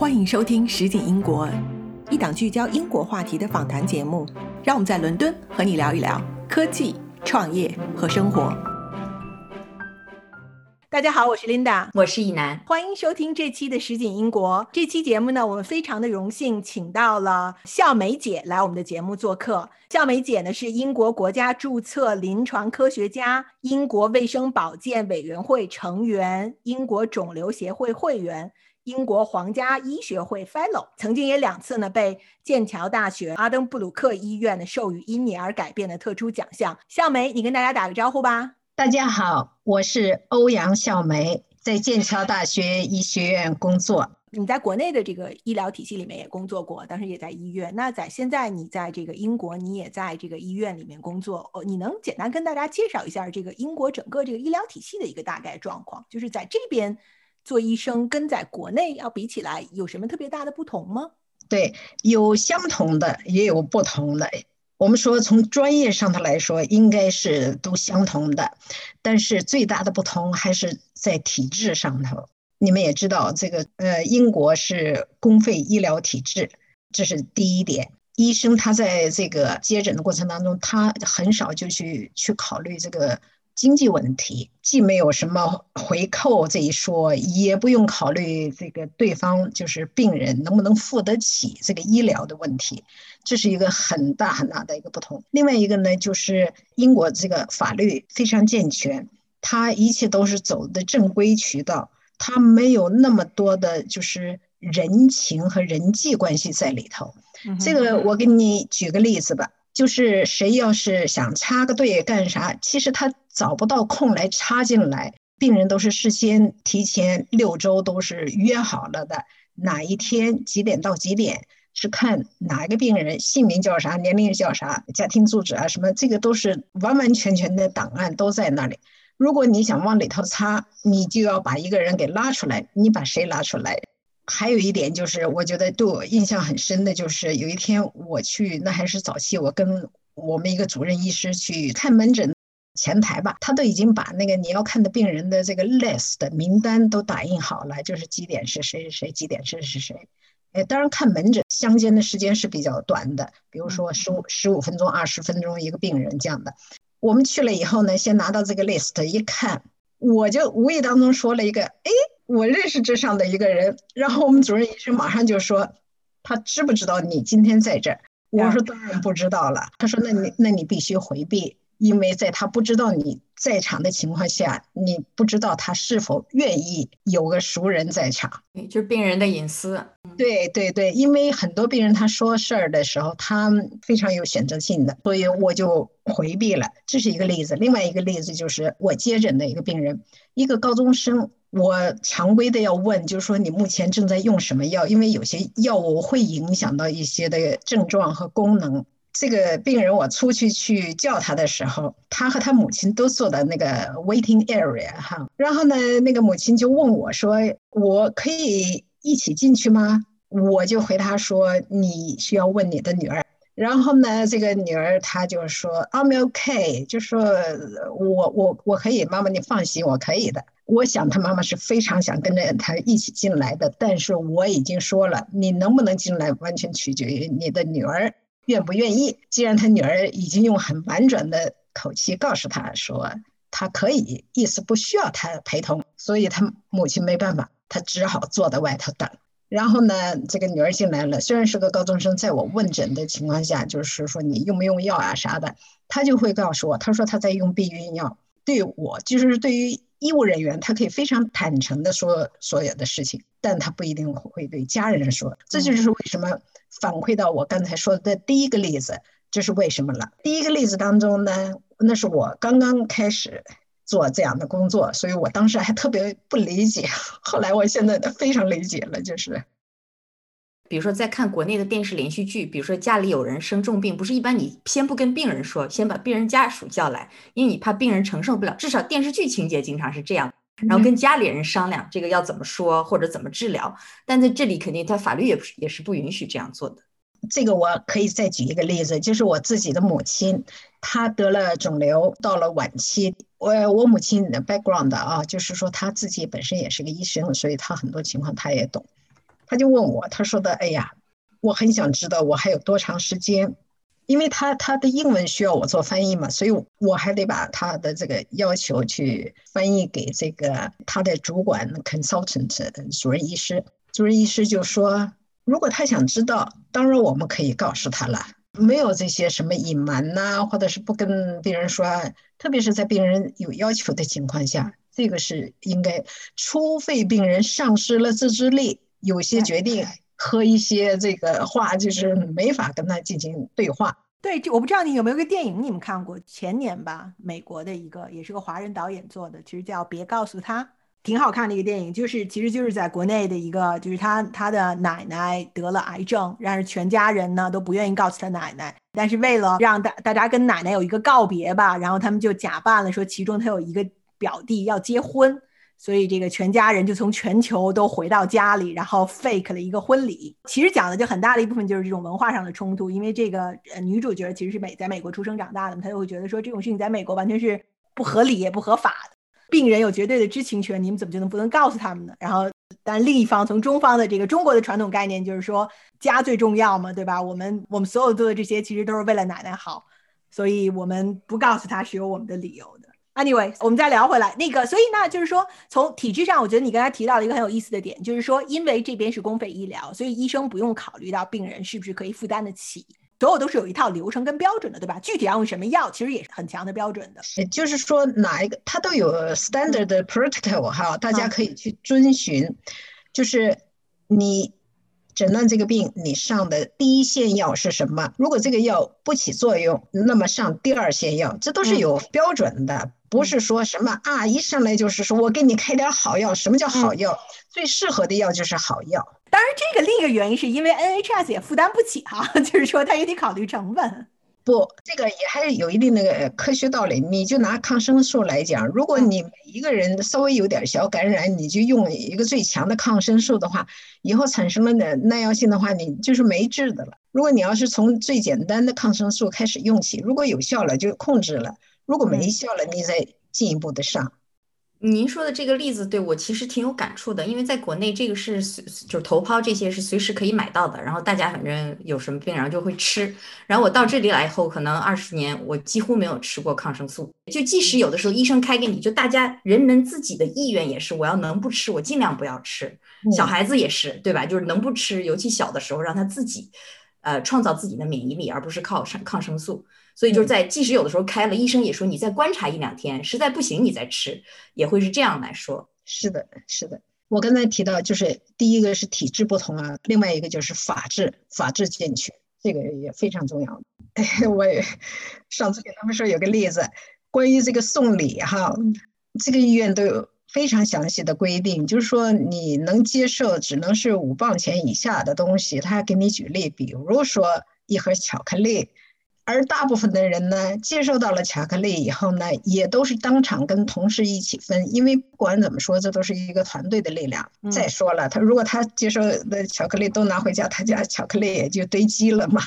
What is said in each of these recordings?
欢迎收听《实景英国》，一档聚焦英国话题的访谈节目。让我们在伦敦和你聊一聊科技、创业和生活。大家好，我是 Linda，我是以南，欢迎收听这期的《实景英国》。这期节目呢，我们非常的荣幸，请到了笑梅姐来我们的节目做客。笑梅姐呢是英国国家注册临床科学家，英国卫生保健委员会成员，英国肿瘤协会会员。英国皇家医学会 Fellow，曾经也两次呢被剑桥大学阿登布鲁克医院呢授予因你而改变的特殊奖项。笑梅，你跟大家打个招呼吧。大家好，我是欧阳笑梅，在剑桥大学医学院工作。你在国内的这个医疗体系里面也工作过，当时也在医院。那在现在你在这个英国，你也在这个医院里面工作。哦，你能简单跟大家介绍一下这个英国整个这个医疗体系的一个大概状况？就是在这边。做医生跟在国内要比起来，有什么特别大的不同吗？对，有相同的，也有不同的。我们说从专业上头来说，应该是都相同的，但是最大的不同还是在体制上头。你们也知道，这个呃，英国是公费医疗体制，这是第一点。医生他在这个接诊的过程当中，他很少就去去考虑这个。经济问题既没有什么回扣这一说，也不用考虑这个对方就是病人能不能付得起这个医疗的问题，这是一个很大很大的一个不同。另外一个呢，就是英国这个法律非常健全，它一切都是走的正规渠道，它没有那么多的就是人情和人际关系在里头。这个我给你举个例子吧。就是谁要是想插个队干啥，其实他找不到空来插进来。病人都是事先提前六周都是约好了的，哪一天几点到几点，是看哪一个病人姓名叫啥，年龄叫啥，家庭住址啊什么，这个都是完完全全的档案都在那里。如果你想往里头插，你就要把一个人给拉出来，你把谁拉出来？还有一点就是，我觉得对我印象很深的，就是有一天我去，那还是早期，我跟我们一个主任医师去看门诊前台吧，他都已经把那个你要看的病人的这个 list 的名单都打印好了，就是几点是谁谁谁，几点是是谁。哎，当然看门诊相间的时间是比较短的，比如说十五十五分钟、二十分钟一个病人这样的。我们去了以后呢，先拿到这个 list 一看，我就无意当中说了一个，哎。我认识这上的一个人，然后我们主任医生马上就说，他知不知道你今天在这儿？我说当然不知道了。他说那你那你必须回避，因为在他不知道你在场的情况下，你不知道他是否愿意有个熟人在场，就是病人的隐私。对对对，因为很多病人他说事儿的时候，他非常有选择性的，所以我就回避了。这是一个例子。另外一个例子就是我接诊的一个病人，一个高中生。我常规的要问，就是说你目前正在用什么药？因为有些药物会影响到一些的症状和功能。这个病人我出去去叫他的时候，他和他母亲都坐在那个 waiting area 哈。然后呢，那个母亲就问我说：“我可以一起进去吗？”我就回答说：“你需要问你的女儿。”然后呢，这个女儿她就说：“I'm OK，就说我我我可以，妈妈你放心，我可以的。”我想他妈妈是非常想跟着他一起进来的，但是我已经说了，你能不能进来完全取决于你的女儿愿不愿意。既然他女儿已经用很婉转的口气告诉他说他可以，意思不需要他陪同，所以他母亲没办法，他只好坐在外头等。然后呢，这个女儿进来了，虽然是个高中生，在我问诊的情况下，就是说你用不用药啊啥的，他就会告诉我，他说他在用避孕药。对我就是对于。医务人员他可以非常坦诚的说所有的事情，但他不一定会对家人说。这就是为什么反馈到我刚才说的第一个例子，这是为什么了。第一个例子当中呢，那是我刚刚开始做这样的工作，所以我当时还特别不理解。后来我现在非常理解了，就是。比如说，在看国内的电视连续剧，比如说家里有人生重病，不是一般你先不跟病人说，先把病人家属叫来，因为你怕病人承受不了。至少电视剧情节经常是这样，然后跟家里人商量这个要怎么说或者怎么治疗。但在这里，肯定他法律也不是也是不允许这样做的。这个我可以再举一个例子，就是我自己的母亲，她得了肿瘤，到了晚期。我我母亲的 background 啊，就是说她自己本身也是个医生，所以她很多情况她也懂。他就问我，他说的，哎呀，我很想知道我还有多长时间。因为他他的英文需要我做翻译嘛，所以我还得把他的这个要求去翻译给这个他的主管 consultant 主任医师。主任医师就说，如果他想知道，当然我们可以告诉他了，没有这些什么隐瞒呐，或者是不跟病人说，特别是在病人有要求的情况下，这个是应该，除非病人丧失了自制力，有些决定。和一些这个话就是没法跟他进行对话。对，就我不知道你有没有个电影你们看过？前年吧，美国的一个也是个华人导演做的，其实叫《别告诉他》，挺好看的一个电影。就是其实就是在国内的一个，就是他他的奶奶得了癌症，但是全家人呢都不愿意告诉他奶奶，但是为了让大大家跟奶奶有一个告别吧，然后他们就假扮了说其中他有一个表弟要结婚。所以这个全家人就从全球都回到家里，然后 fake 了一个婚礼。其实讲的就很大的一部分就是这种文化上的冲突，因为这个呃女主角其实是美在美国出生长大的，她就会觉得说这种事情在美国完全是不合理也不合法的。病人有绝对的知情权，你们怎么就能不能告诉他们呢？然后，但另一方从中方的这个中国的传统概念就是说家最重要嘛，对吧？我们我们所有做的这些其实都是为了奶奶好，所以我们不告诉他是有我们的理由的。Anyway，我们再聊回来，那个，所以呢，就是说，从体制上，我觉得你刚才提到了一个很有意思的点，就是说，因为这边是公费医疗，所以医生不用考虑到病人是不是可以负担得起，所有都是有一套流程跟标准的，对吧？具体要用什么药，其实也是很强的标准的。也就是说，哪一个它都有 standard protocol 哈，大家可以去遵循。就是你诊断这个病，你上的第一线药是什么？如果这个药不起作用，那么上第二线药，这都是有标准的。不是说什么啊，一上来就是说我给你开点好药。什么叫好药？最适合的药就是好药。当然，这个另一个原因是因为 NHS 也负担不起哈，就是说他也得考虑成本。不，这个也还是有一定的科学道理。你就拿抗生素来讲，如果你每一个人稍微有点小感染，你就用一个最强的抗生素的话，以后产生了耐耐药性的话，你就是没治的了。如果你要是从最简单的抗生素开始用起，如果有效了就控制了。如果没效了，你再进一步的上。您说的这个例子对我其实挺有感触的，因为在国内这个是随就是头孢这些是随时可以买到的，然后大家反正有什么病然后就会吃。然后我到这里来以后，可能二十年我几乎没有吃过抗生素，就即使有的时候医生开给你，就大家人们自己的意愿也是，我要能不吃我尽量不要吃。小孩子也是对吧？就是能不吃，尤其小的时候让他自己，呃，创造自己的免疫力，而不是靠抗抗生素。所以就是在，即使有的时候开了，医生也说你再观察一两天，实在不行你再吃，也会是这样来说。是的，是的。我刚才提到，就是第一个是体质不同啊，另外一个就是法治，法治健全，这个也非常重要。哎我也上次给他们说有个例子，关于这个送礼哈，这个医院都有非常详细的规定，就是说你能接受只能是五磅钱以下的东西，他还给你举例，比如说一盒巧克力。而大部分的人呢，接受到了巧克力以后呢，也都是当场跟同事一起分，因为不管怎么说，这都是一个团队的力量。再说了，他如果他接受的巧克力都拿回家，他家巧克力也就堆积了嘛。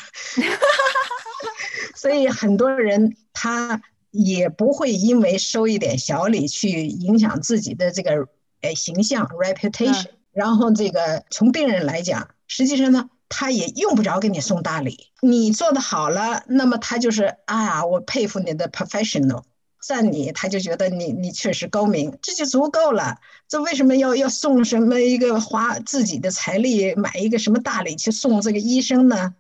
所以很多人他也不会因为收一点小礼去影响自己的这个呃形象 reputation。然后这个从病人来讲，实际上呢。他也用不着给你送大礼，你做的好了，那么他就是啊，我佩服你的 professional，赞你，他就觉得你你确实高明，这就足够了。这为什么要要送什么一个花自己的财力买一个什么大礼去送这个医生呢？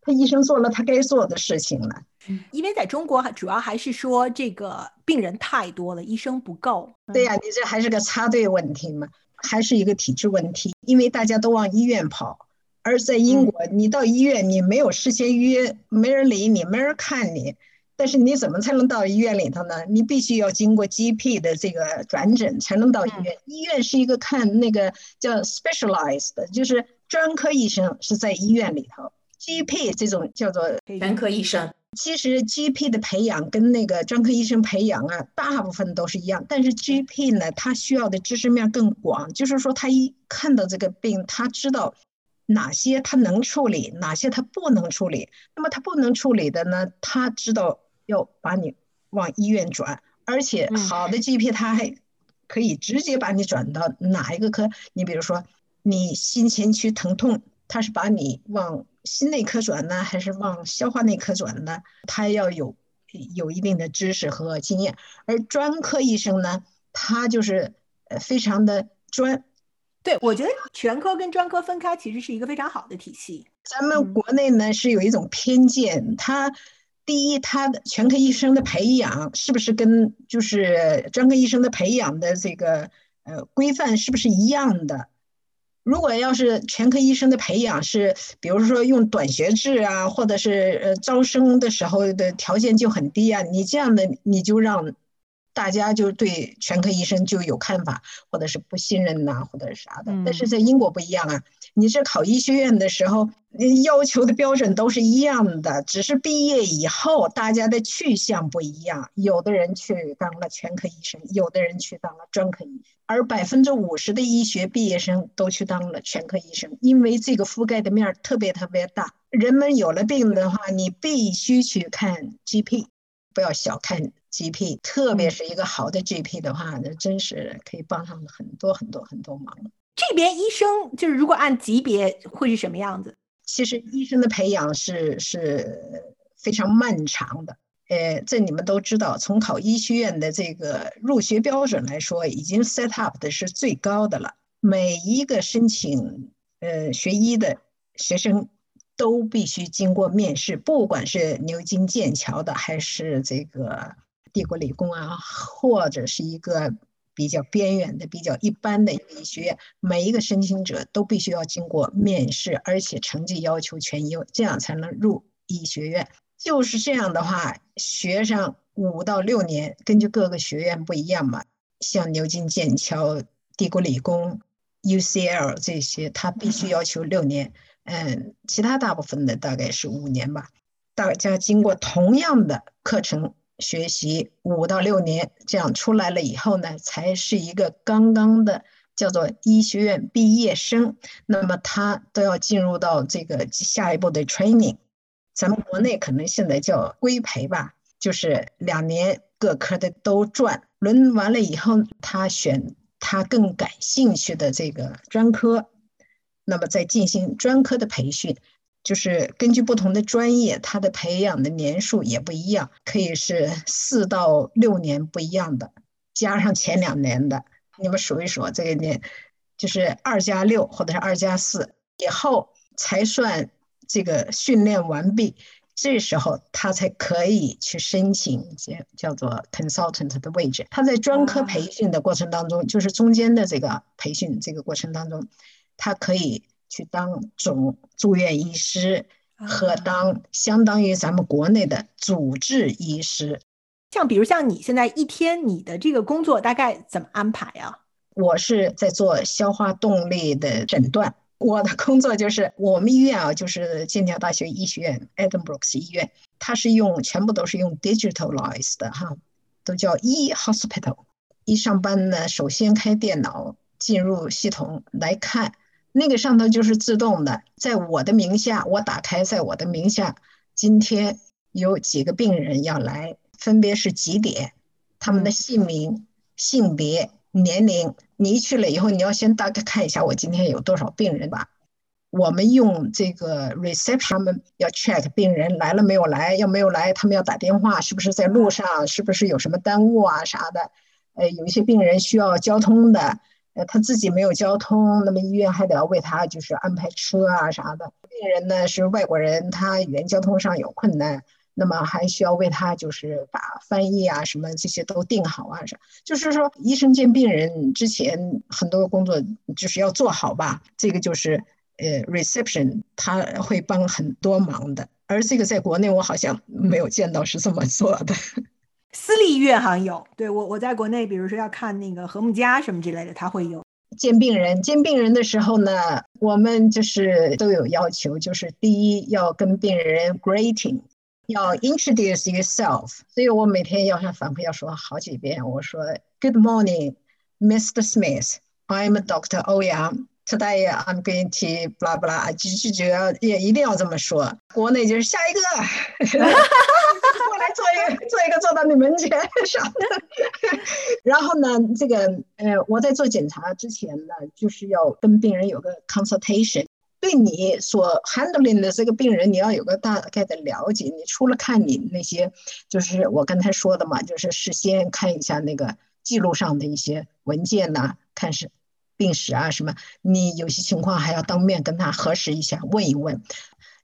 他医生做了他该做的事情了。因为在中国主要还是说这个病人太多了，医生不够。对呀，你这还是个插队问题嘛，还是一个体制问题，因为大家都往医院跑。而在英国，你到医院，你没有事先预约，没人理你，没人看你。但是你怎么才能到医院里头呢？你必须要经过 GP 的这个转诊才能到医院。医院是一个看那个叫 specialized，就是专科医生是在医院里头。GP 这种叫做全科医生。其实 GP 的培养跟那个专科医生培养啊，大部分都是一样。但是 GP 呢，他需要的知识面更广，就是说他一看到这个病，他知道。哪些他能处理，哪些他不能处理？那么他不能处理的呢？他知道要把你往医院转，而且好的 GP 他还可以直接把你转到哪一个科？你比如说你心前区疼痛，他是把你往心内科转呢，还是往消化内科转呢？他要有有一定的知识和经验。而专科医生呢，他就是呃非常的专。对，我觉得全科跟专科分开其实是一个非常好的体系。咱们国内呢是有一种偏见，他第一，他的全科医生的培养是不是跟就是专科医生的培养的这个呃规范是不是一样的？如果要是全科医生的培养是，比如说用短学制啊，或者是呃招生的时候的条件就很低啊，你这样的你就让。大家就对全科医生就有看法，或者是不信任呐，或者是啥的。但是在英国不一样啊，你是考医学院的时候，要求的标准都是一样的，只是毕业以后大家的去向不一样。有的人去当了全科医生，有的人去当了专科医，而百分之五十的医学毕业生都去当了全科医生，因为这个覆盖的面儿特别特别大。人们有了病的话，你必须去看 GP，不要小看。GP，特别是一个好的 GP 的话，那真是可以帮上很多很多很多忙。这边医生就是如果按级别会是什么样子？其实医生的培养是是非常漫长的。呃，这你们都知道，从考医学院的这个入学标准来说，已经 set up 的是最高的了。每一个申请呃学医的学生。都必须经过面试，不管是牛津、剑桥的，还是这个帝国理工啊，或者是一个比较边缘的、比较一般的医学院，每一个申请者都必须要经过面试，而且成绩要求全优，这样才能入医学院。就是这样的话，学上五到六年，根据各个学院不一样嘛。像牛津、剑桥、帝国理工、UCL 这些，他必须要求六年。嗯，其他大部分的大概是五年吧。大家经过同样的课程学习五到六年，这样出来了以后呢，才是一个刚刚的叫做医学院毕业生。那么他都要进入到这个下一步的 training。咱们国内可能现在叫规培吧，就是两年各科的都转，轮完了以后，他选他更感兴趣的这个专科。那么再进行专科的培训，就是根据不同的专业，它的培养的年数也不一样，可以是四到六年不一样的，加上前两年的，你们数一数，这个年就是二加六或者是二加四以后才算这个训练完毕，这时候他才可以去申请叫叫做 consultant 的位置。他在专科培训的过程当中，就是中间的这个培训这个过程当中。他可以去当总住院医师和当相当于咱们国内的主治医师。像比如像你现在一天你的这个工作大概怎么安排啊？我是在做消化动力的诊断。我的工作就是我们医院啊，就是剑桥大学医学院 Edinburgh 医院，它是用全部都是用 digitalized 的哈，都叫 e hospital。一上班呢，首先开电脑进入系统来看。那个上头就是自动的，在我的名下，我打开在我的名下，今天有几个病人要来，分别是几点，他们的姓名、性别、年龄。你一去了以后，你要先大概看一下我今天有多少病人吧。我们用这个 reception，他们要 check 病人来了没有来，要没有来，他们要打电话，是不是在路上，是不是有什么耽误啊啥的。呃，有一些病人需要交通的。呃，他自己没有交通，那么医院还得要为他就是安排车啊啥的。病人呢是外国人，他语言交通上有困难，那么还需要为他就是把翻译啊什么这些都定好啊啥。就是说，医生见病人之前很多工作就是要做好吧。这个就是呃 reception，他会帮很多忙的。而这个在国内我好像没有见到是这么做的。私立医院好像有，对我我在国内，比如说要看那个和睦家什么之类的，他会有见病人。见病人的时候呢，我们就是都有要求，就是第一要跟病人 greeting，要 introduce yourself。所以我每天要向反馈要说好几遍，我说 Good morning, Mr. Smith. I'm Doctor. 欧阳。Today I'm going to blah blah，就就就要也一定要这么说。国内就是下一个，过来做一个做一个坐到你门前上的。然后呢，这个呃，我在做检查之前呢，就是要跟病人有个 consultation。对你所 handling 的这个病人，你要有个大概的了解。你除了看你那些，就是我刚才说的嘛，就是事先看一下那个记录上的一些文件呐，看是病史啊什么。你有些情况还要当面跟他核实一下，问一问。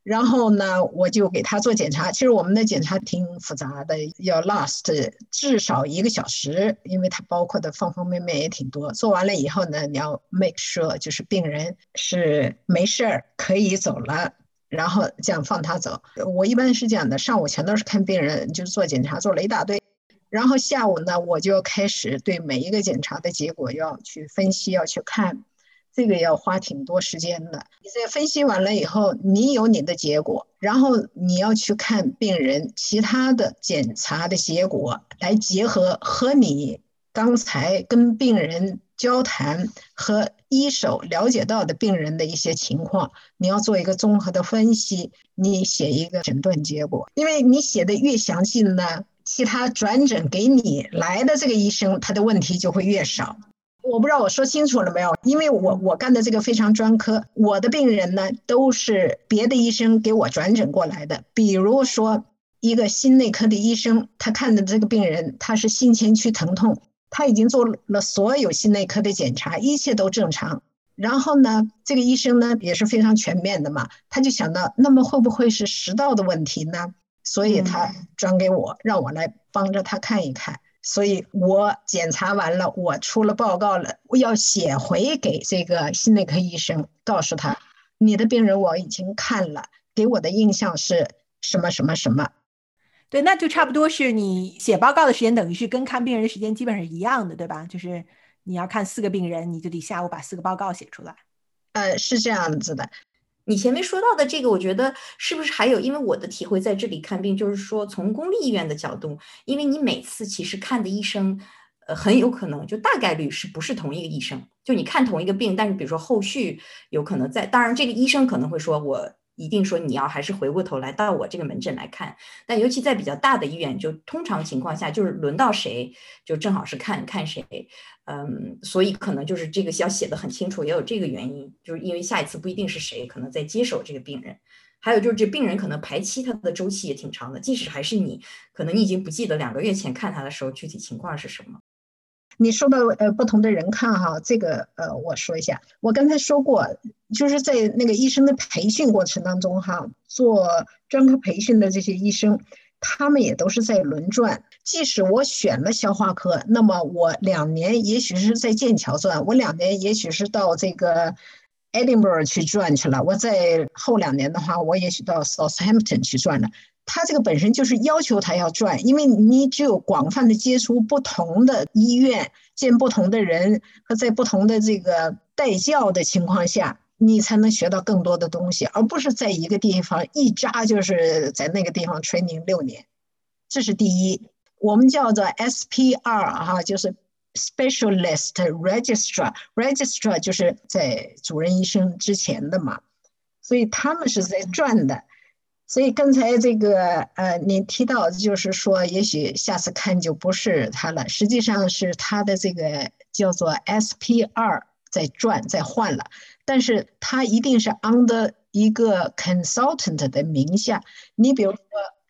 然后呢，我就给他做检查。其实我们的检查挺复杂的，要 last 至少一个小时，因为它包括的方方面面也挺多。做完了以后呢，你要 make sure 就是病人是没事儿可以走了，然后这样放他走。我一般是这样的，上午全都是看病人，就是做检查，做了一大堆。然后下午呢，我就要开始对每一个检查的结果要去分析，要去看。这个要花挺多时间的。你在分析完了以后，你有你的结果，然后你要去看病人其他的检查的结果，来结合和你刚才跟病人交谈和一手了解到的病人的一些情况，你要做一个综合的分析，你写一个诊断结果。因为你写的越详细呢，其他转诊给你来的这个医生他的问题就会越少。我不知道我说清楚了没有？因为我我干的这个非常专科，我的病人呢都是别的医生给我转诊过来的。比如说一个心内科的医生，他看的这个病人他是心前区疼痛，他已经做了所有心内科的检查，一切都正常。然后呢，这个医生呢也是非常全面的嘛，他就想到那么会不会是食道的问题呢？所以他转给我，让我来帮着他看一看。所以我检查完了，我出了报告了，我要写回给这个心内科医生，告诉他你的病人我已经看了，给我的印象是什么什么什么。对，那就差不多是你写报告的时间，等于是跟看病人的时间基本上是一样的，对吧？就是你要看四个病人，你就得下午把四个报告写出来。呃，是这样子的。你前面说到的这个，我觉得是不是还有？因为我的体会在这里看病，就是说从公立医院的角度，因为你每次其实看的医生，呃，很有可能就大概率是不是同一个医生？就你看同一个病，但是比如说后续有可能在，当然这个医生可能会说我。一定说你要还是回过头来到我这个门诊来看，但尤其在比较大的医院，就通常情况下就是轮到谁就正好是看看谁，嗯，所以可能就是这个要写的很清楚，也有这个原因，就是因为下一次不一定是谁可能在接手这个病人，还有就是这病人可能排期他的周期也挺长的，即使还是你，可能你已经不记得两个月前看他的时候具体情况是什么。你说到呃不同的人看哈，这个呃我说一下，我刚才说过，就是在那个医生的培训过程当中哈，做专科培训的这些医生，他们也都是在轮转。即使我选了消化科，那么我两年也许是在剑桥转，我两年也许是到这个 Edinburgh 去转去了，我在后两年的话，我也许到 Southampton 去转了。他这个本身就是要求他要转，因为你只有广泛的接触不同的医院，见不同的人和在不同的这个带教的情况下，你才能学到更多的东西，而不是在一个地方一扎就是在那个地方吹牛六年。这是第一，我们叫做 SPR 哈，就是 Specialist Registrar，Registrar 就是在主任医生之前的嘛，所以他们是在转的。所以刚才这个呃，你提到就是说，也许下次看就不是他了，实际上是他的这个叫做 SP 二在转在换了，但是他一定是 under 一个 consultant 的名下。你比如说，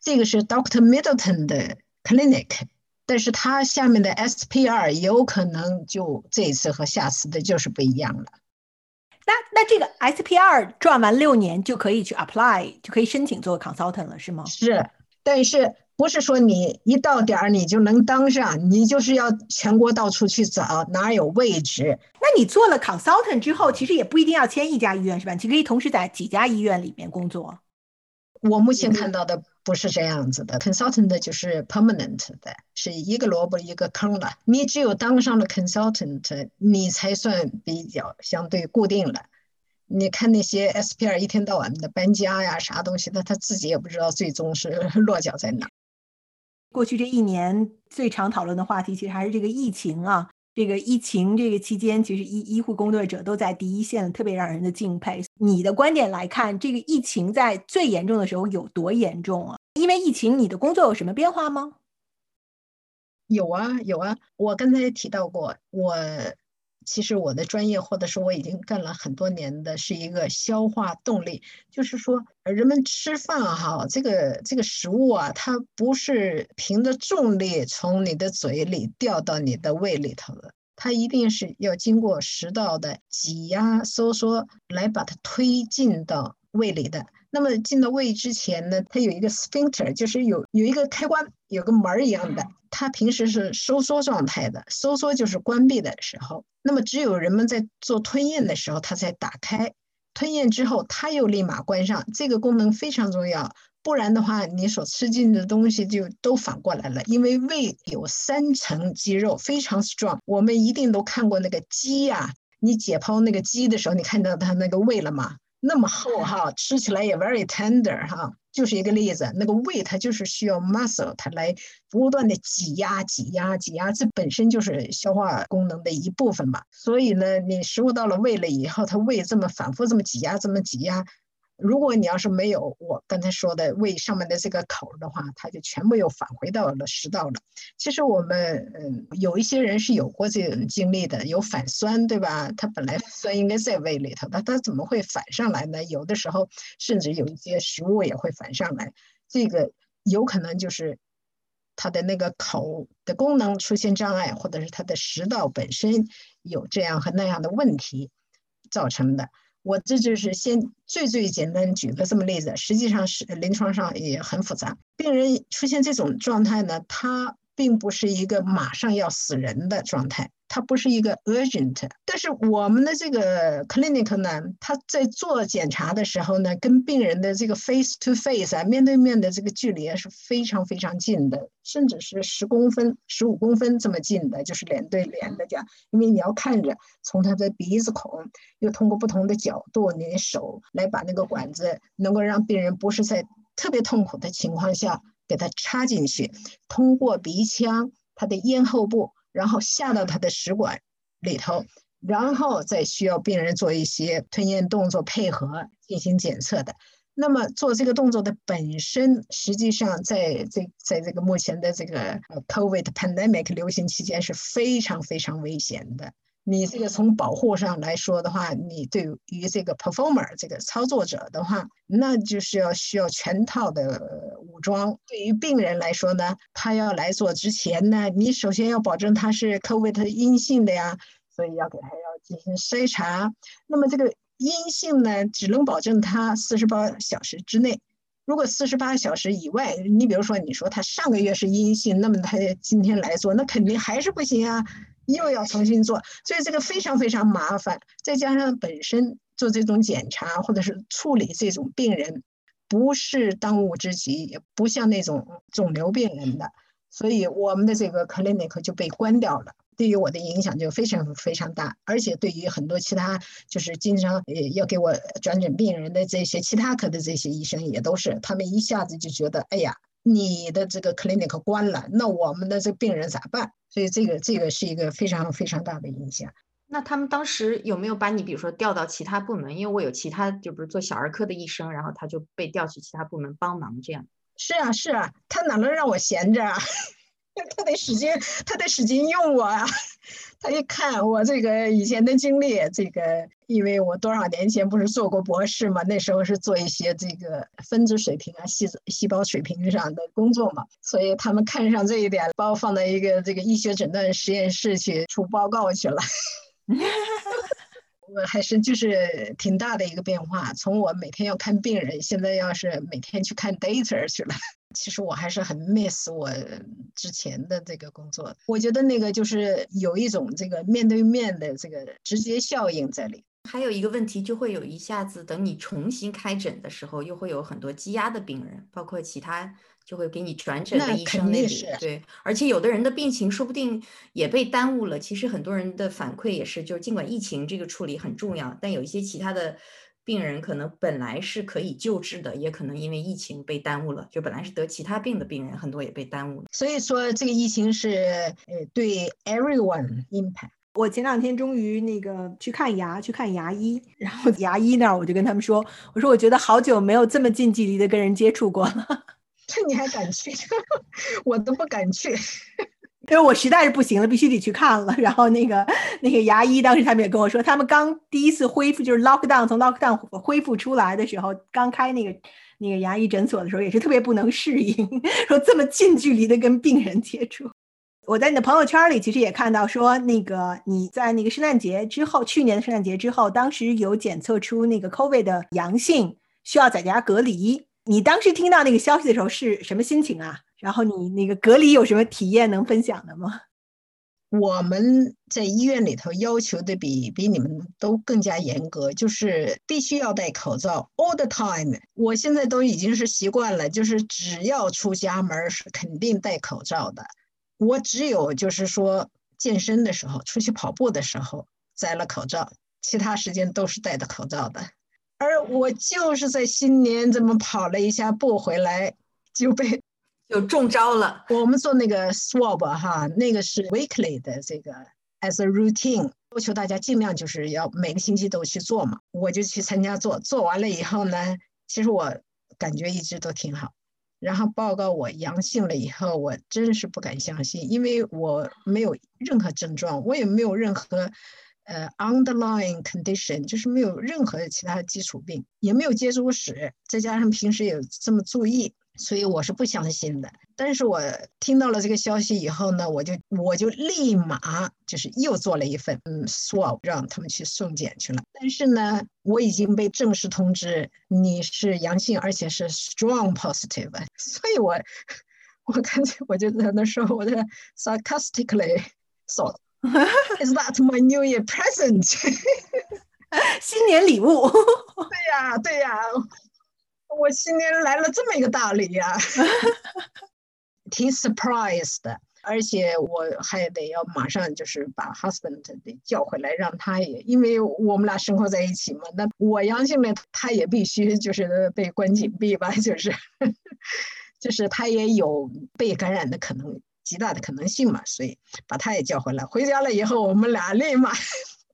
这个是 Doctor Middleton 的 clinic，但是它下面的 SPR 有可能就这一次和下次的就是不一样了。那那这个 SPR 转完六年就可以去 apply，就可以申请做 consultant 了，是吗？是，但是不是说你一到点儿你就能当上？你就是要全国到处去找哪有位置。那你做了 consultant 之后，其实也不一定要签一家医院，是吧？你可以同时在几家医院里面工作。我目前看到的不是这样子的，consultant 就是 permanent 的，是一个萝卜一个坑了。你只有当上了 consultant，你才算比较相对固定了。你看那些 SPR 一天到晚的搬家呀，啥东西的，他自己也不知道最终是 落脚在哪。过去这一年最常讨论的话题，其实还是这个疫情啊。这个疫情这个期间，其实医医护工作者都在第一线，特别让人的敬佩。你的观点来看，这个疫情在最严重的时候有多严重啊？因为疫情，你的工作有什么变化吗？有啊，有啊。我刚才也提到过，我其实我的专业或者是我已经干了很多年的是一个消化动力，就是说人们吃饭哈，这个这个食物啊，它不是凭着重力从你的嘴里掉到你的胃里头的。它一定是要经过食道的挤压收缩来把它推进到胃里的。那么进到胃之前呢，它有一个 sphincter，就是有有一个开关，有个门儿一样的。它平时是收缩状态的，收缩就是关闭的时候。那么只有人们在做吞咽的时候，它才打开。吞咽之后，它又立马关上。这个功能非常重要。不然的话，你所吃进的东西就都反过来了。因为胃有三层肌肉，非常 strong。我们一定都看过那个鸡呀，你解剖那个鸡的时候，你看到它那个胃了吗？那么厚哈，吃起来也 very tender 哈，就是一个例子。那个胃它就是需要 muscle，它来不断的挤压、挤压、挤压，这本身就是消化功能的一部分嘛。所以呢，你食物到了胃了以后，它胃这么反复这么挤压、这么挤压。如果你要是没有我刚才说的胃上面的这个口的话，它就全部又返回到了食道了。其实我们嗯有一些人是有过这种经历的，有反酸，对吧？它本来酸应该在胃里头，它它怎么会反上来呢？有的时候甚至有一些食物也会反上来，这个有可能就是它的那个口的功能出现障碍，或者是它的食道本身有这样和那样的问题造成的。我这就是先最最简单举个这么例子，实际上是临床上也很复杂。病人出现这种状态呢，他并不是一个马上要死人的状态。它不是一个 urgent，但是我们的这个 clinic 呢，它在做检查的时候呢，跟病人的这个 face to face 啊，面对面的这个距离是非常非常近的，甚至是十公分、十五公分这么近的，就是脸对脸的讲。因为你要看着从他的鼻子孔，又通过不同的角度，你的手来把那个管子能够让病人不是在特别痛苦的情况下给他插进去，通过鼻腔他的咽后部。然后下到他的食管里头，然后再需要病人做一些吞咽动作配合进行检测的。那么做这个动作的本身，实际上在这在这个目前的这个 COVID pandemic 流行期间是非常非常危险的。你这个从保护上来说的话，你对于这个 performer 这个操作者的话，那就是要需要全套的武装。对于病人来说呢，他要来做之前呢，你首先要保证他是 COVID 阴性的呀，所以要给他要进行筛查。那么这个阴性呢，只能保证他四十八小时之内。如果四十八小时以外，你比如说你说他上个月是阴性，那么他今天来做，那肯定还是不行啊。又要重新做，所以这个非常非常麻烦。再加上本身做这种检查或者是处理这种病人，不是当务之急，也不像那种肿瘤病人的，所以我们的这个 clinic 就被关掉了。对于我的影响就非常非常大，而且对于很多其他就是经常呃要给我转诊病人的这些其他科的这些医生也都是，他们一下子就觉得，哎呀。你的这个 clinic 关了，那我们的这病人咋办？所以这个这个是一个非常非常大的影响。那他们当时有没有把你，比如说调到其他部门？因为我有其他，就不是做小儿科的医生，然后他就被调去其他部门帮忙这样。是啊是啊，他哪能让我闲着啊？他得使劲，他得使劲用我啊！他一看我这个以前的经历，这个因为我多少年前不是做过博士嘛，那时候是做一些这个分子水平啊、细细胞水平上的工作嘛，所以他们看上这一点，把我放到一个这个医学诊断实验室去出报告去了。我还是就是挺大的一个变化，从我每天要看病人，现在要是每天去看 data 去了。其实我还是很 miss 我之前的这个工作。我觉得那个就是有一种这个面对面的这个直接效应在里。还有一个问题，就会有一下子等你重新开诊的时候，又会有很多积压的病人，包括其他就会给你转诊的医生那里。对，而且有的人的病情说不定也被耽误了。其实很多人的反馈也是，就是尽管疫情这个处理很重要，但有一些其他的。病人可能本来是可以救治的，也可能因为疫情被耽误了。就本来是得其他病的病人，很多也被耽误了。所以说，这个疫情是呃对 everyone impact。我前两天终于那个去看牙，去看牙医，然后牙医那儿我就跟他们说，我说我觉得好久没有这么近距离的跟人接触过了。这你还敢去？我都不敢去。因为我实在是不行了，必须得去看了。然后那个那个牙医当时他们也跟我说，他们刚第一次恢复，就是 lockdown 从 lockdown 恢复出来的时候，刚开那个那个牙医诊所的时候，也是特别不能适应，说这么近距离的跟病人接触。我在你的朋友圈里其实也看到说，那个你在那个圣诞节之后，去年的圣诞节之后，当时有检测出那个 COVID 的阳性，需要在家隔离。你当时听到那个消息的时候是什么心情啊？然后你那个隔离有什么体验能分享的吗？我们在医院里头要求的比比你们都更加严格，就是必须要戴口罩 all the time。我现在都已经是习惯了，就是只要出家门是肯定戴口罩的。我只有就是说健身的时候、出去跑步的时候摘了口罩，其他时间都是戴着口罩的。而我就是在新年这么跑了一下步回来，就被。就中招了。我们做那个 swab 哈，那个是 weekly 的这个 as a routine，要求大家尽量就是要每个星期都去做嘛。我就去参加做，做完了以后呢，其实我感觉一直都挺好。然后报告我阳性了以后，我真是不敢相信，因为我没有任何症状，我也没有任何呃 underlying condition，就是没有任何其他基础病，也没有接触史，再加上平时也这么注意。所以我是不相信的，但是我听到了这个消息以后呢，我就我就立马就是又做了一份嗯 swab，让他们去送检去了。但是呢，我已经被正式通知你是阳性，而且是 strong positive，所以我我感觉我就在那说，我在 sarcastically so is that my New Year present？新年礼物？对呀，对呀。我今年来了这么一个大礼呀，挺 surprised 的，而且我还得要马上就是把 husband 得叫回来，让他也，因为我们俩生活在一起嘛，那我阳性了，他也必须就是被关紧闭吧，就是，就是他也有被感染的可能，极大的可能性嘛，所以把他也叫回来。回家了以后，我们俩立马。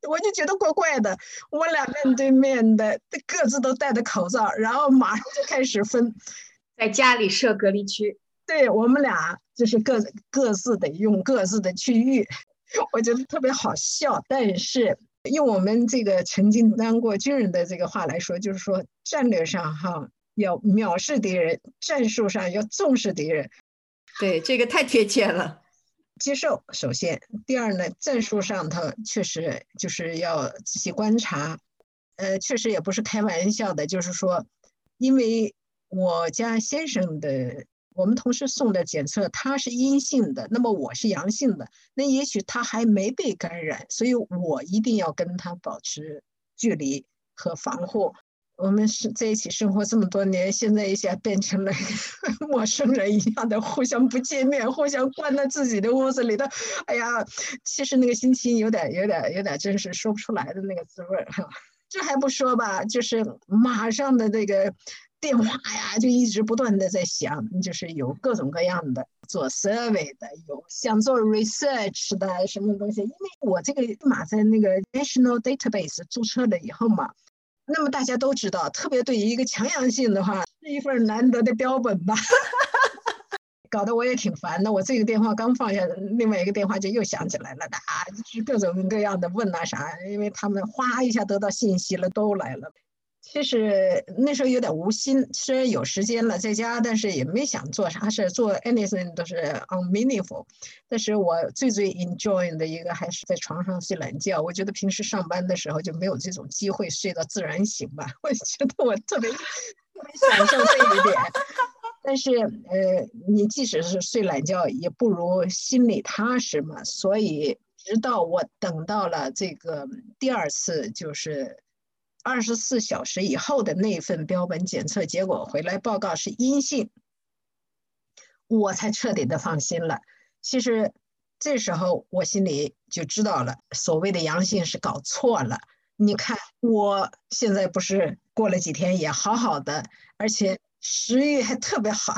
我就觉得怪怪的，我俩面对面的，各自都戴着口罩，然后马上就开始分，在家里设隔离区。对我们俩就是各各自得用各自的区域，我觉得特别好笑。但是用我们这个曾经当过军人的这个话来说，就是说战略上哈要藐视敌人，战术上要重视敌人。对，这个太贴切了。接受，首先，第二呢，战术上头确实就是要仔细观察，呃，确实也不是开玩笑的，就是说，因为我家先生的，我们同事送的检测他是阴性的，那么我是阳性的，那也许他还没被感染，所以我一定要跟他保持距离和防护。我们是在一起生活这么多年，现在一下变成了 陌生人一样的，互相不见面，互相关在自己的屋子里头。哎呀，其实那个心情有点、有点、有点，真是说不出来的那个滋味儿。这还不说吧，就是马上的那个电话呀，就一直不断的在响，就是有各种各样的做 survey 的，有想做 research 的什么东西。因为我这个马在那个 national database 注册了以后嘛。那么大家都知道，特别对于一个强阳性的话，是一份难得的标本吧，搞得我也挺烦的。我这个电话刚放下，另外一个电话就又响起来了，打，各种各样的问啊啥，因为他们哗一下得到信息了，都来了。其实那时候有点无心，虽然有时间了在家，但是也没想做啥事，做 anything 都是 unmeaningful。但是我最最 enjoy 的一个还是在床上睡懒觉。我觉得平时上班的时候就没有这种机会睡到自然醒吧，我觉得我特别特别享受这一点。但是呃，你即使是睡懒觉，也不如心里踏实嘛。所以直到我等到了这个第二次，就是。二十四小时以后的那份标本检测结果回来报告是阴性，我才彻底的放心了。其实这时候我心里就知道了，所谓的阳性是搞错了，你看我现在不是过了几天也好好的，而且食欲还特别好，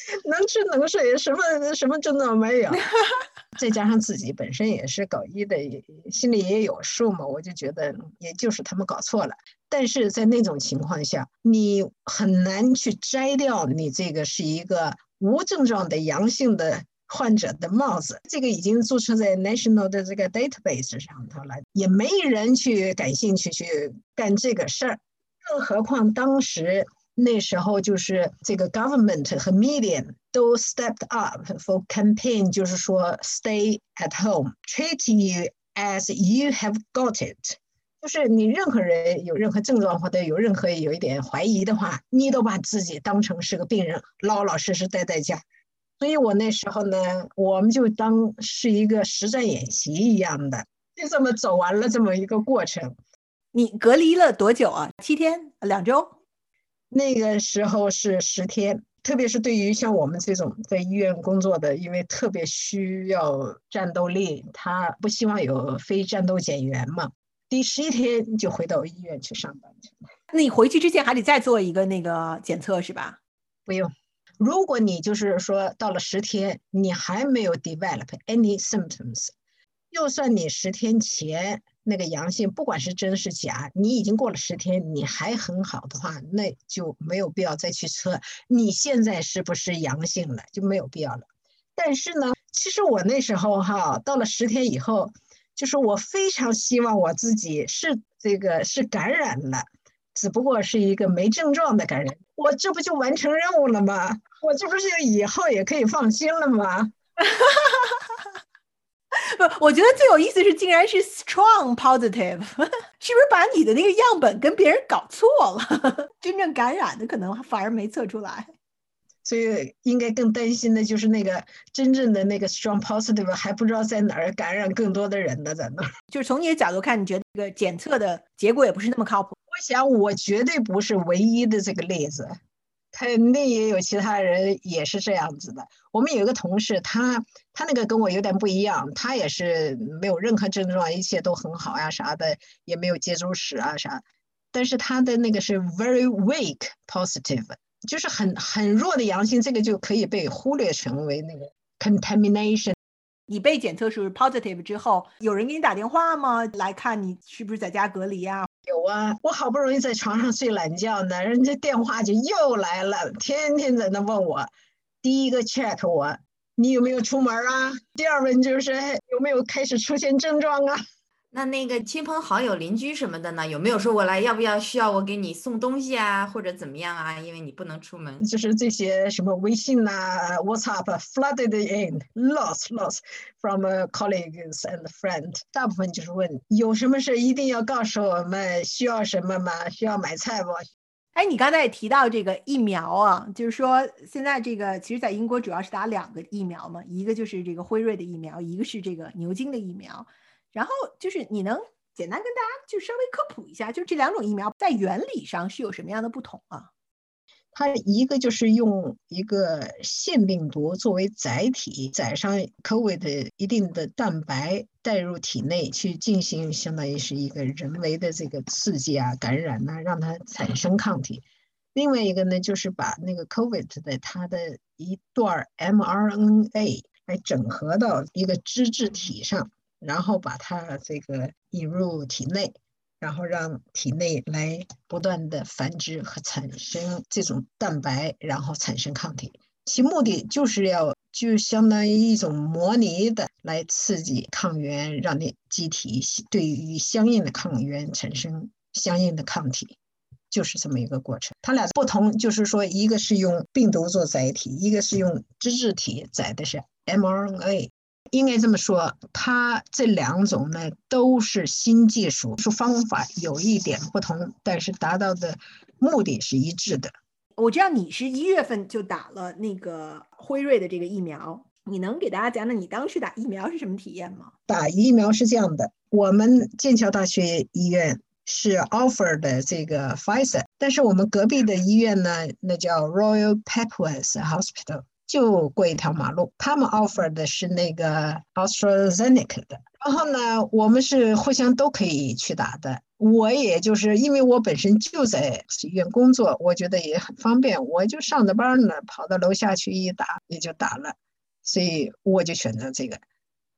能吃能睡，什么什么症状没有。再加上自己本身也是搞医的，心里也有数嘛，我就觉得也就是他们搞错了。但是在那种情况下，你很难去摘掉你这个是一个无症状的阳性的患者的帽子。这个已经注册在 national 的这个 database 上头了，也没人去感兴趣去干这个事儿。更何况当时。那时候就是这个 government 和 media 都 stepped up for campaign，就是说 stay at home，treat you as you have got it，就是你任何人有任何症状或者有任何有一点怀疑的话，你都把自己当成是个病人，老老实实待在家。所以我那时候呢，我们就当是一个实战演习一样的，就这么走完了这么一个过程。你隔离了多久啊？七天？两周？那个时候是十天，特别是对于像我们这种在医院工作的，因为特别需要战斗力，他不希望有非战斗减员嘛。第十一天就回到医院去上班去了。那你回去之前还得再做一个那个检测是吧？不用。如果你就是说到了十天，你还没有 develop any symptoms，就算你十天前。那个阳性，不管是真是假，你已经过了十天，你还很好的话，那就没有必要再去测你现在是不是阳性了，就没有必要了。但是呢，其实我那时候哈，到了十天以后，就是我非常希望我自己是这个是感染了，只不过是一个没症状的感染，我这不就完成任务了吗？我这不是以后也可以放心了吗？不，我觉得最有意思是，竟然是 strong positive，是不是把你的那个样本跟别人搞错了？真正感染的可能反而没测出来，所以应该更担心的就是那个真正的那个 strong positive 还不知道在哪儿感染更多的人呢，在那儿。就是从你的角度看，你觉得这个检测的结果也不是那么靠谱？我想，我绝对不是唯一的这个例子。肯定也有其他人也是这样子的。我们有一个同事，他他那个跟我有点不一样，他也是没有任何症状，一切都很好呀啥的，也没有接触史啊啥。但是他的那个是 very weak positive，就是很很弱的阳性，这个就可以被忽略成为那个 contamination。你被检测是 positive 之后，有人给你打电话吗？来看你是不是在家隔离呀？有啊，我好不容易在床上睡懒觉呢，人家电话就又来了，天天在那问我。第一个 check 我，你有没有出门啊？第二问就是有没有开始出现症状啊？那那个亲朋好友、邻居什么的呢？有没有说过来？要不要需要我给你送东西啊，或者怎么样啊？因为你不能出门。就是这些什么微信呐、WhatsApp flooded in, lots, lots from colleagues and friends。大部分就是问有什么事一定要告诉我们，需要什么吗？需要买菜不？哎，你刚才也提到这个疫苗啊，就是说现在这个其实，在英国主要是打两个疫苗嘛，一个就是这个辉瑞的疫苗，一个是这个牛津的疫苗。然后就是你能简单跟大家就稍微科普一下，就这两种疫苗在原理上是有什么样的不同啊？它一个就是用一个腺病毒作为载体，载上 COVID 的一定的蛋白带入体内去进行，相当于是一个人为的这个刺激啊、感染呐，让它产生抗体。另外一个呢，就是把那个 COVID 的它的一段 mRNA 来整合到一个脂质体上。然后把它这个引入体内，然后让体内来不断的繁殖和产生这种蛋白，然后产生抗体。其目的就是要就相当于一种模拟的来刺激抗原，让你机体对于相应的抗原产生相应的抗体，就是这么一个过程。它俩不同就是说，一个是用病毒做载体，一个是用脂质体载的是 mRNA。应该这么说，它这两种呢都是新技术，说方法有一点不同，但是达到的目的是一致的。我知道你是一月份就打了那个辉瑞的这个疫苗，你能给大家讲讲你当时打疫苗是什么体验吗？打疫苗是这样的，我们剑桥大学医院是 offer 的这个 Pfizer，但是我们隔壁的医院呢，那叫 Royal Papworth Hospital。就过一条马路。他们 offer 的是那个 AstraZeneca 的，然后呢，我们是互相都可以去打的。我也就是因为我本身就在医院工作，我觉得也很方便，我就上着班呢，跑到楼下去一打也就打了，所以我就选择这个。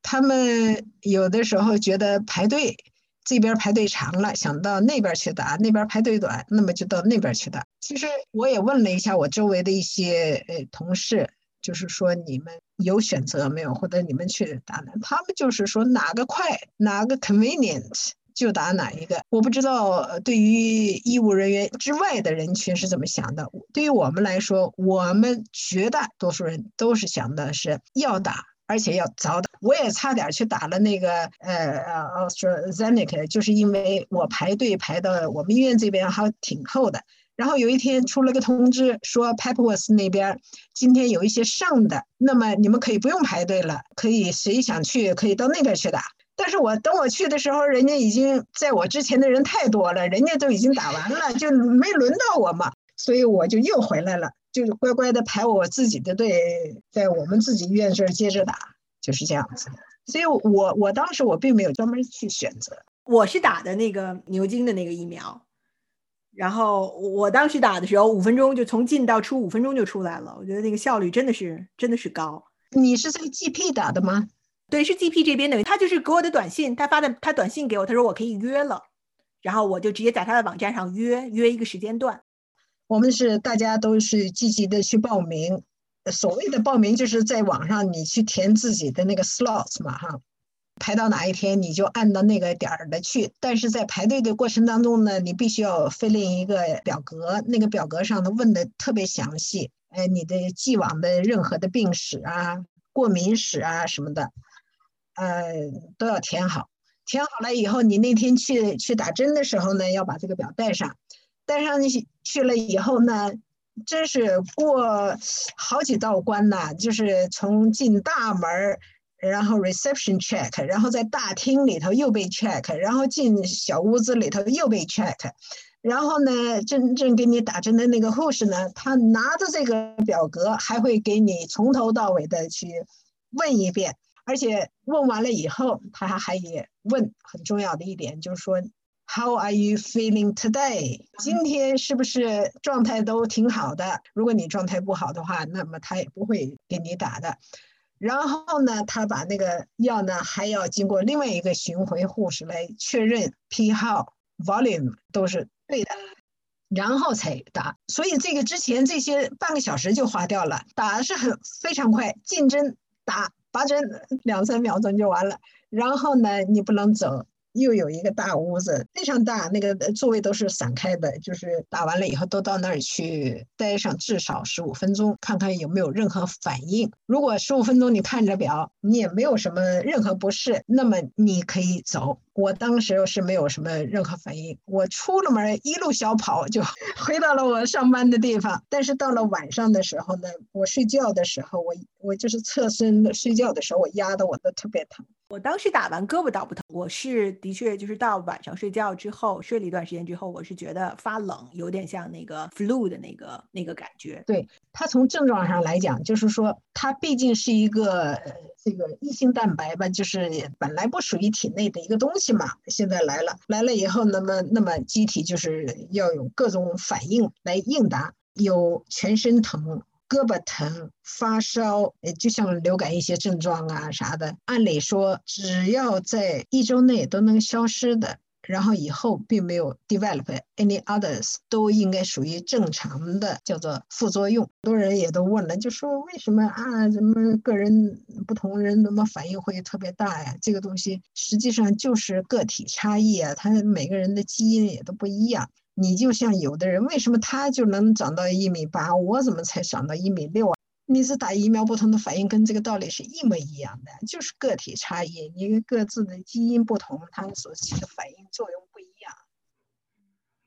他们有的时候觉得排队。这边排队长了，想到那边去打，那边排队短，那么就到那边去打。其实我也问了一下我周围的一些呃同事，就是说你们有选择没有，或者你们去打哪？他们就是说哪个快，哪个 convenient 就打哪一个。我不知道对于医务人员之外的人群是怎么想的。对于我们来说，我们绝大多数人都是想的是要打。而且要早打，我也差点去打了那个呃呃 AstraZeneca，就是因为我排队排到我们医院这边还挺后的。然后有一天出了个通知，说 Pepworth 那边今天有一些剩的，那么你们可以不用排队了，可以谁想去可以到那边去打。但是我等我去的时候，人家已经在我之前的人太多了，人家都已经打完了，就没轮到我嘛，所以我就又回来了。就是乖乖的排我自己的队，在我们自己医院这儿接着打，就是这样子。所以，我我当时我并没有专门去选择，我是打的那个牛津的那个疫苗，然后我当时打的时候，五分钟就从进到出，五分钟就出来了。我觉得那个效率真的是真的是高。你是在 GP 打的吗？对，是 GP 这边的，他就是给我的短信，他发的他短信给我，他说我可以约了，然后我就直接在他的网站上约约一个时间段。我们是大家都是积极的去报名，所谓的报名就是在网上你去填自己的那个 slots 嘛哈，排到哪一天你就按到那个点儿的去。但是在排队的过程当中呢，你必须要 fill in 一个表格，那个表格上的问的特别详细，哎，你的既往的任何的病史啊、过敏史啊什么的，呃，都要填好。填好了以后，你那天去去打针的时候呢，要把这个表带上。带上去去了以后呢，真是过好几道关呐，就是从进大门儿，然后 reception check，然后在大厅里头又被 check，然后进小屋子里头又被 check，然后呢，真正给你打针的那个护士呢，他拿着这个表格，还会给你从头到尾的去问一遍，而且问完了以后，他还还也问很重要的一点，就是说。How are you feeling today？今天是不是状态都挺好的？如果你状态不好的话，那么他也不会给你打的。然后呢，他把那个药呢，还要经过另外一个巡回护士来确认批号、volume 都是对的，然后才打。所以这个之前这些半个小时就花掉了，打的是很非常快，进针打拔针两三秒钟就完了。然后呢，你不能走。又有一个大屋子，非常大，那个座位都是散开的，就是打完了以后都到那儿去待上至少十五分钟，看看有没有任何反应。如果十五分钟你看着表，你也没有什么任何不适，那么你可以走。我当时是没有什么任何反应，我出了门一路小跑就 回到了我上班的地方。但是到了晚上的时候呢，我睡觉的时候，我我就是侧身睡觉的时候，我压的我都特别疼。我当时打完胳膊倒不疼，我是的确就是到晚上睡觉之后睡了一段时间之后，我是觉得发冷，有点像那个 flu 的那个那个感觉。对它从症状上来讲，就是说它毕竟是一个这个异性蛋白吧，就是本来不属于体内的一个东西起码，现在来了，来了以后，那么那么机体就是要有各种反应来应答，有全身疼。胳膊疼、发烧，就像流感一些症状啊啥的，按理说只要在一周内都能消失的，然后以后并没有 develop any others，都应该属于正常的，叫做副作用。很多人也都问了，就说为什么啊？怎么个人不同人怎么反应会特别大呀？这个东西实际上就是个体差异啊，他每个人的基因也都不一样。你就像有的人，为什么他就能长到一米八，我怎么才长到一米六啊？你是打疫苗不同的反应，跟这个道理是一模一样的，就是个体差异，因为各自的基因不同，他们所起的反应作用。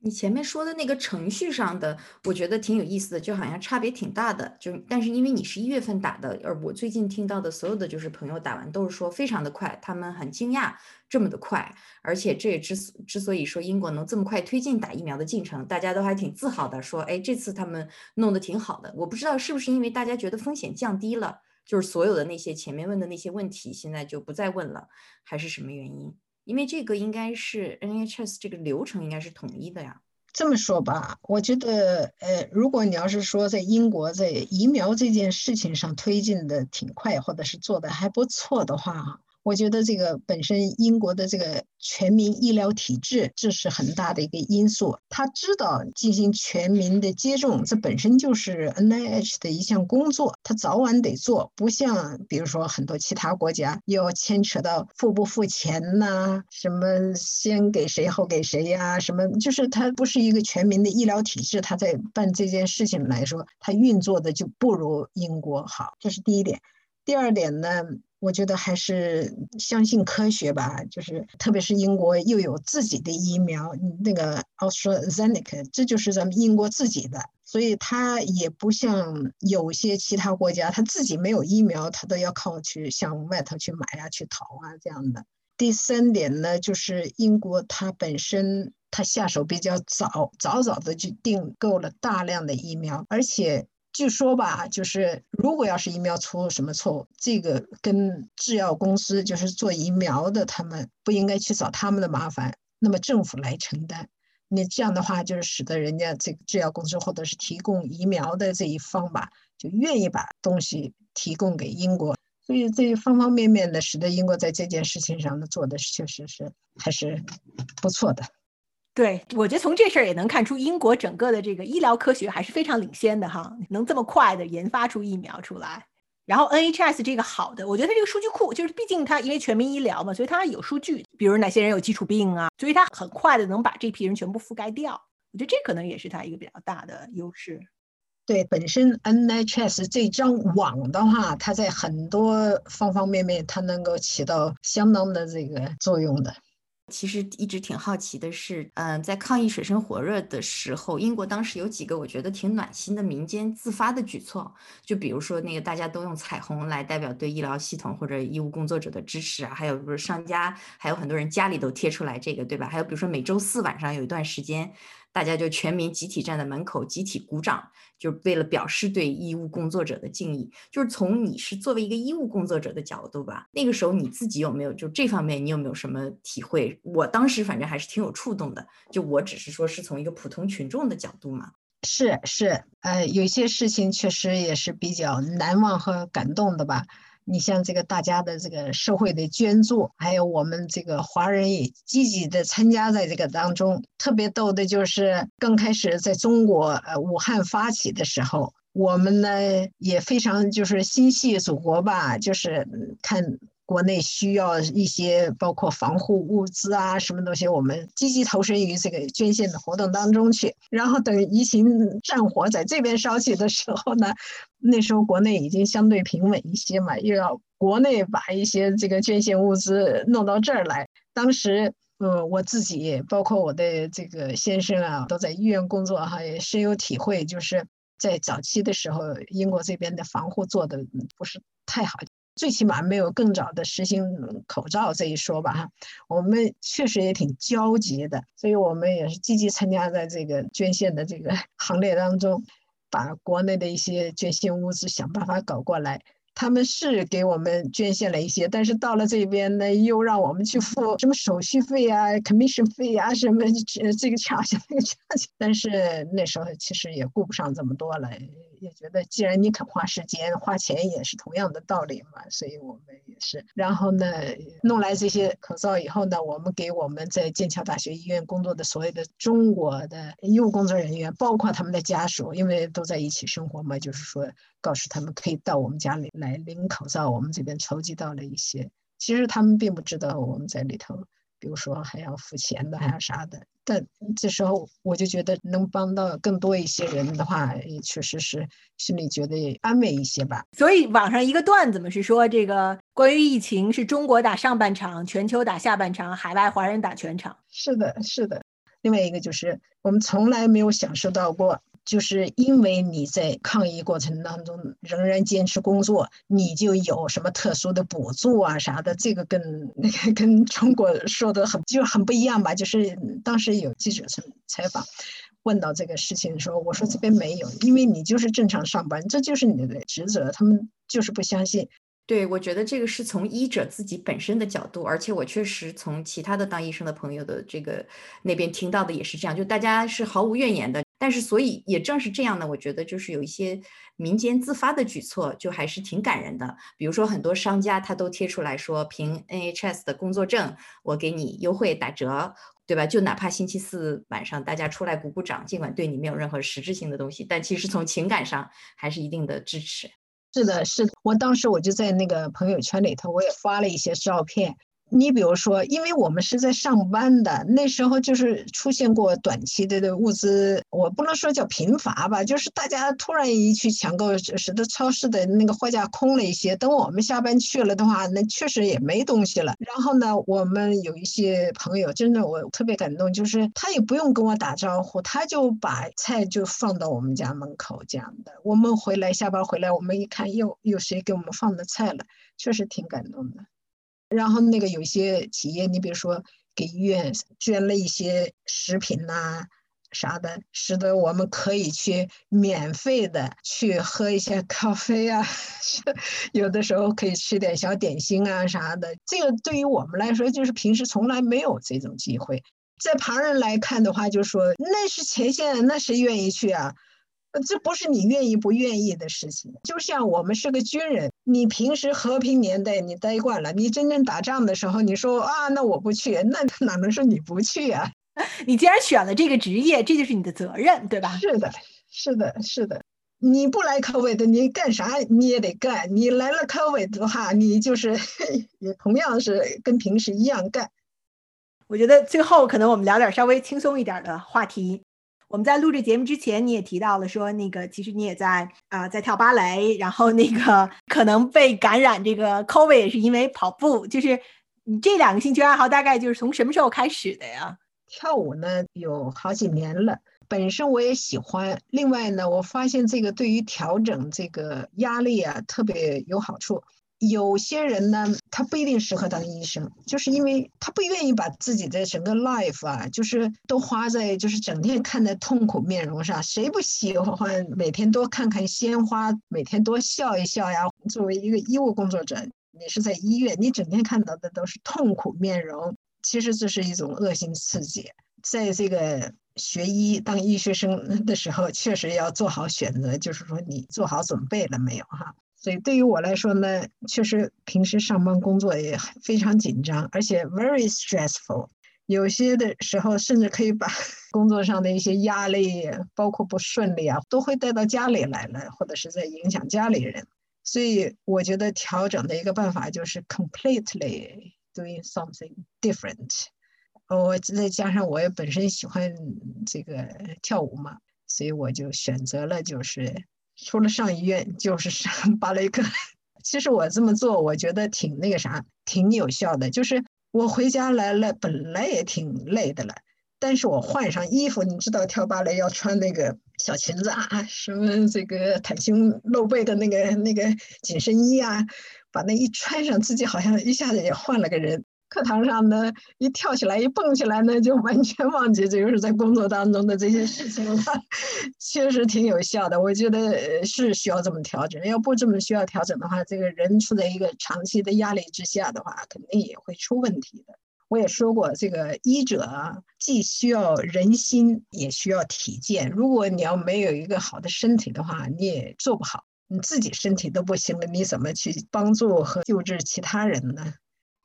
你前面说的那个程序上的，我觉得挺有意思的，就好像差别挺大的。就但是因为你是一月份打的，而我最近听到的所有的就是朋友打完都是说非常的快，他们很惊讶这么的快，而且这也之之所以说英国能这么快推进打疫苗的进程，大家都还挺自豪的，说哎这次他们弄得挺好的。我不知道是不是因为大家觉得风险降低了，就是所有的那些前面问的那些问题现在就不再问了，还是什么原因？因为这个应该是 NHS 这个流程应该是统一的呀。这么说吧，我觉得，呃，如果你要是说在英国在疫苗这件事情上推进的挺快，或者是做的还不错的话。我觉得这个本身英国的这个全民医疗体制，这是很大的一个因素。他知道进行全民的接种，这本身就是 NIH 的一项工作，他早晚得做。不像比如说很多其他国家，要牵扯到付不付钱呐，什么先给谁后给谁呀，什么就是它不是一个全民的医疗体制。他在办这件事情来说，他运作的就不如英国好，这是第一点。第二点呢？我觉得还是相信科学吧，就是特别是英国又有自己的疫苗，那个 AstraZeneca，这就是咱们英国自己的，所以它也不像有些其他国家，他自己没有疫苗，他都要靠去向外头去买啊、去淘啊这样的。第三点呢，就是英国它本身它下手比较早，早早的就订购了大量的疫苗，而且。据说吧，就是如果要是疫苗出什么错误，这个跟制药公司，就是做疫苗的，他们不应该去找他们的麻烦，那么政府来承担。你这样的话，就是使得人家这个制药公司或者是提供疫苗的这一方吧，就愿意把东西提供给英国。所以这方方面面的，使得英国在这件事情上呢，做的确实是还是不错的。对，我觉得从这事儿也能看出，英国整个的这个医疗科学还是非常领先的哈，能这么快的研发出疫苗出来。然后 NHS 这个好的，我觉得它这个数据库就是，毕竟它因为全民医疗嘛，所以它有数据，比如哪些人有基础病啊，所以它很快的能把这批人全部覆盖掉。我觉得这可能也是它一个比较大的优势。对，本身 NHS 这张网的话，它在很多方方面面，它能够起到相当的这个作用的。其实一直挺好奇的是，嗯，在抗疫水深火热的时候，英国当时有几个我觉得挺暖心的民间自发的举措，就比如说那个大家都用彩虹来代表对医疗系统或者医务工作者的支持啊，还有比如商家，还有很多人家里都贴出来这个，对吧？还有比如说每周四晚上有一段时间。大家就全民集体站在门口，集体鼓掌，就为了表示对医务工作者的敬意。就是从你是作为一个医务工作者的角度吧，那个时候你自己有没有就这方面，你有没有什么体会？我当时反正还是挺有触动的。就我只是说是从一个普通群众的角度嘛。是是，呃，有些事情确实也是比较难忘和感动的吧。你像这个大家的这个社会的捐助，还有我们这个华人也积极的参加在这个当中。特别逗的就是刚开始在中国呃武汉发起的时候，我们呢也非常就是心系祖国吧，就是看。国内需要一些包括防护物资啊，什么东西，我们积极投身于这个捐献的活动当中去。然后等疫情战火在这边烧起的时候呢，那时候国内已经相对平稳一些嘛，又要国内把一些这个捐献物资弄到这儿来。当时，嗯，我自己包括我的这个先生啊，都在医院工作哈，也深有体会，就是在早期的时候，英国这边的防护做的不是太好。最起码没有更早的实行口罩这一说吧哈，我们确实也挺焦急的，所以我们也是积极参加在这个捐献的这个 行列当中，把国内的一些捐献物资想办法搞过来。他们是给我们捐献了一些，但是到了这边呢，又让我们去付什么手续费啊、commission 费啊，什么这个 差价那个 差价。但是那时候其实也顾不上这么多了，也觉得既然你肯花时间、花钱，也是同样的道理嘛。所以我们也是。然后呢，弄来这些口罩以后呢，我们给我们在剑桥大学医院工作的所有的中国的医务工作人员，包括他们的家属，因为都在一起生活嘛，就是说。告诉他们可以到我们家里来领口罩，我们这边筹集到了一些。其实他们并不知道我们在里头，比如说还要付钱的，还要啥的。但这时候我就觉得能帮到更多一些人的话，也确实是心里觉得安慰一些吧。所以网上一个段子嘛是说，这个关于疫情是中国打上半场，全球打下半场，海外华人打全场。是的，是的。另外一个就是我们从来没有享受到过，就是因为你在抗疫过程当中仍然坚持工作，你就有什么特殊的补助啊啥的。这个跟那个 跟中国说的很就很不一样吧？就是当时有记者采采访。问到这个事情的时候，我说这边没有，因为你就是正常上班，这就是你的职责。他们就是不相信。对，我觉得这个是从医者自己本身的角度，而且我确实从其他的当医生的朋友的这个那边听到的也是这样，就大家是毫无怨言的。但是，所以也正是这样呢，我觉得就是有一些民间自发的举措，就还是挺感人的。比如说，很多商家他都贴出来说，凭 NHS 的工作证，我给你优惠打折。对吧？就哪怕星期四晚上大家出来鼓鼓掌，尽管对你没有任何实质性的东西，但其实从情感上还是一定的支持。是的，是的，我当时我就在那个朋友圈里头，我也发了一些照片。你比如说，因为我们是在上班的，那时候就是出现过短期的的物资，我不能说叫贫乏吧，就是大家突然一去抢购，使得超市的那个货架空了一些。等我们下班去了的话，那确实也没东西了。然后呢，我们有一些朋友，真的我特别感动，就是他也不用跟我打招呼，他就把菜就放到我们家门口这样的。我们回来下班回来，我们一看，又有谁给我们放的菜了，确实挺感动的。然后那个有些企业，你比如说给医院捐了一些食品呐啥的，使得我们可以去免费的去喝一些咖啡啊，有的时候可以吃点小点心啊啥的。这个对于我们来说，就是平时从来没有这种机会。在旁人来看的话，就说那是前线，那谁愿意去啊？这不是你愿意不愿意的事情。就像我们是个军人，你平时和平年代你待惯了，你真正打仗的时候，你说啊，那我不去，那哪能说你不去啊？你既然选了这个职业，这就是你的责任，对吧？是的，是的，是的。你不来科委的，你干啥你也得干；你来了科委的话，你就是也同样是跟平时一样干。我觉得最后可能我们聊点稍微轻松一点的话题。我们在录制节目之前，你也提到了说，那个其实你也在啊，在跳芭蕾，然后那个可能被感染这个 COVID 也是因为跑步。就是你这两个兴趣爱好大概就是从什么时候开始的呀？跳舞呢，有好几年了，本身我也喜欢。另外呢，我发现这个对于调整这个压力啊，特别有好处。有些人呢，他不一定适合当医生，就是因为他不愿意把自己的整个 life 啊，就是都花在就是整天看在痛苦面容上。谁不喜欢每天多看看鲜花，每天多笑一笑呀？作为一个医务工作者，你是在医院，你整天看到的都是痛苦面容，其实这是一种恶性刺激。在这个学医当医学生的时候，确实要做好选择，就是说你做好准备了没有哈？所以对于我来说呢，确实平时上班工作也非常紧张，而且 very stressful。有些的时候甚至可以把 工作上的一些压力，包括不顺利啊，都会带到家里来了，或者是在影响家里人。所以我觉得调整的一个办法就是 completely doing something different。我再加上我也本身喜欢这个跳舞嘛，所以我就选择了就是。除了上医院就是上 芭蕾课。其实我这么做，我觉得挺那个啥，挺有效的。就是我回家来了，本来也挺累的了，但是我换上衣服，你知道跳芭蕾要穿那个小裙子啊，什么这个袒胸露背的那个那个紧身衣啊，把那一穿上，自己好像一下子也换了个人。课堂上呢，一跳起来，一蹦起来呢，就完全忘记这就是在工作当中的这些事情了。确实挺有效的，我觉得是需要这么调整。要不这么需要调整的话，这个人处在一个长期的压力之下的话，肯定也会出问题的。我也说过，这个医者，既需要人心，也需要体健。如果你要没有一个好的身体的话，你也做不好。你自己身体都不行了，你怎么去帮助和救治其他人呢？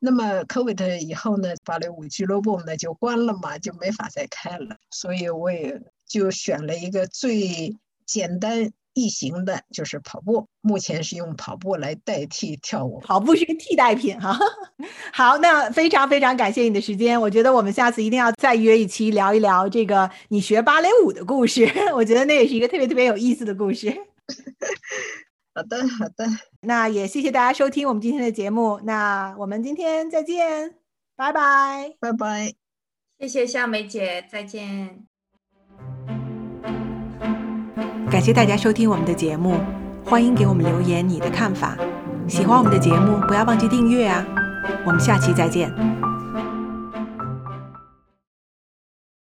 那么 COVID 以后呢，芭蕾舞俱乐部呢就关了嘛，就没法再开了。所以我也就选了一个最简单易行的，就是跑步。目前是用跑步来代替跳舞，跑步是个替代品哈。好，那非常非常感谢你的时间。我觉得我们下次一定要再约一期聊一聊这个你学芭蕾舞的故事。我觉得那也是一个特别特别有意思的故事。好的，好的。那也谢谢大家收听我们今天的节目。那我们今天再见，拜拜，拜拜。谢谢夏梅姐，再见。感谢大家收听我们的节目，欢迎给我们留言你的看法。喜欢我们的节目，不要忘记订阅啊！我们下期再见。